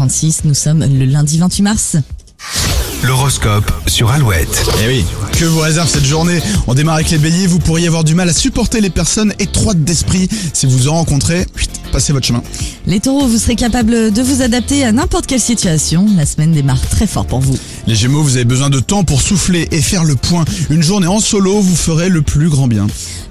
7h36, nous sommes le lundi 28 mars. L'horoscope sur Alouette. Eh oui, que vous réserve cette journée On démarre avec les béliers, vous pourriez avoir du mal à supporter les personnes étroites d'esprit. Si vous en rencontrez, passez votre chemin. Les taureaux, vous serez capable de vous adapter à n'importe quelle situation. La semaine démarre très fort pour vous. Les gémeaux, vous avez besoin de temps pour souffler et faire le point. Une journée en solo vous ferait le plus grand bien.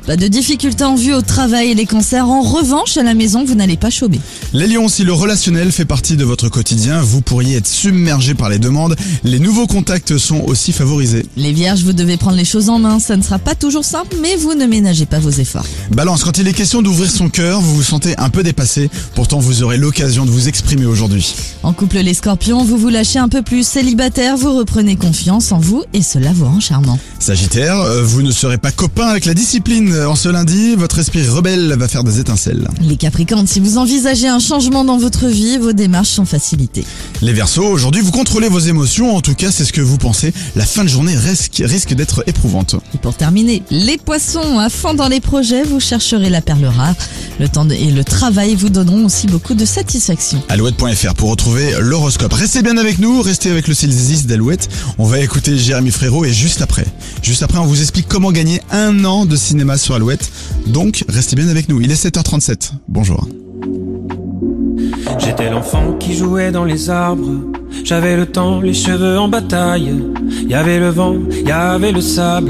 Pas de difficultés en vue au travail et les concerts. En revanche, à la maison, vous n'allez pas chômer. Les lions, si le relationnel fait partie de votre quotidien, vous pourriez être submergé par les demandes. Les nouveaux contacts sont aussi favorisés. Les vierges, vous devez prendre les choses en main. Ça ne sera pas toujours simple, mais vous ne ménagez pas vos efforts. Balance, quand il est question d'ouvrir son cœur, vous vous sentez un peu dépassé. Pourtant, vous aurez l'occasion de vous exprimer aujourd'hui. En couple, les scorpions, vous vous lâchez un peu plus. Célibataire, vous reprenez confiance en vous et cela vous rend charmant. Sagittaire, euh, vous ne serez pas copain avec la discipline. En ce lundi, votre esprit rebelle va faire des étincelles. Les capricornes, si vous envisagez un changement dans votre vie, vos démarches sont facilitées. Les Verseaux, aujourd'hui, vous contrôlez vos émotions. En tout cas, c'est ce que vous pensez. La fin de journée risque, risque d'être éprouvante. Et pour terminer, les poissons, à fond dans les projets, vous chercherez la perle rare. Le temps de- et le travail vous donneront aussi beaucoup de satisfaction. Alouette.fr pour retrouver l'horoscope. Restez bien avec nous, restez avec le Silzis On va écouter Jérémy Frérot et juste après, juste après, on vous explique comment gagner un an de cinéma sur Alouette. Donc, restez bien avec nous. Il est 7h37. Bonjour. J'étais l'enfant qui jouait dans les arbres. J'avais le temps, les cheveux en bataille. Y avait le vent, y avait le sable.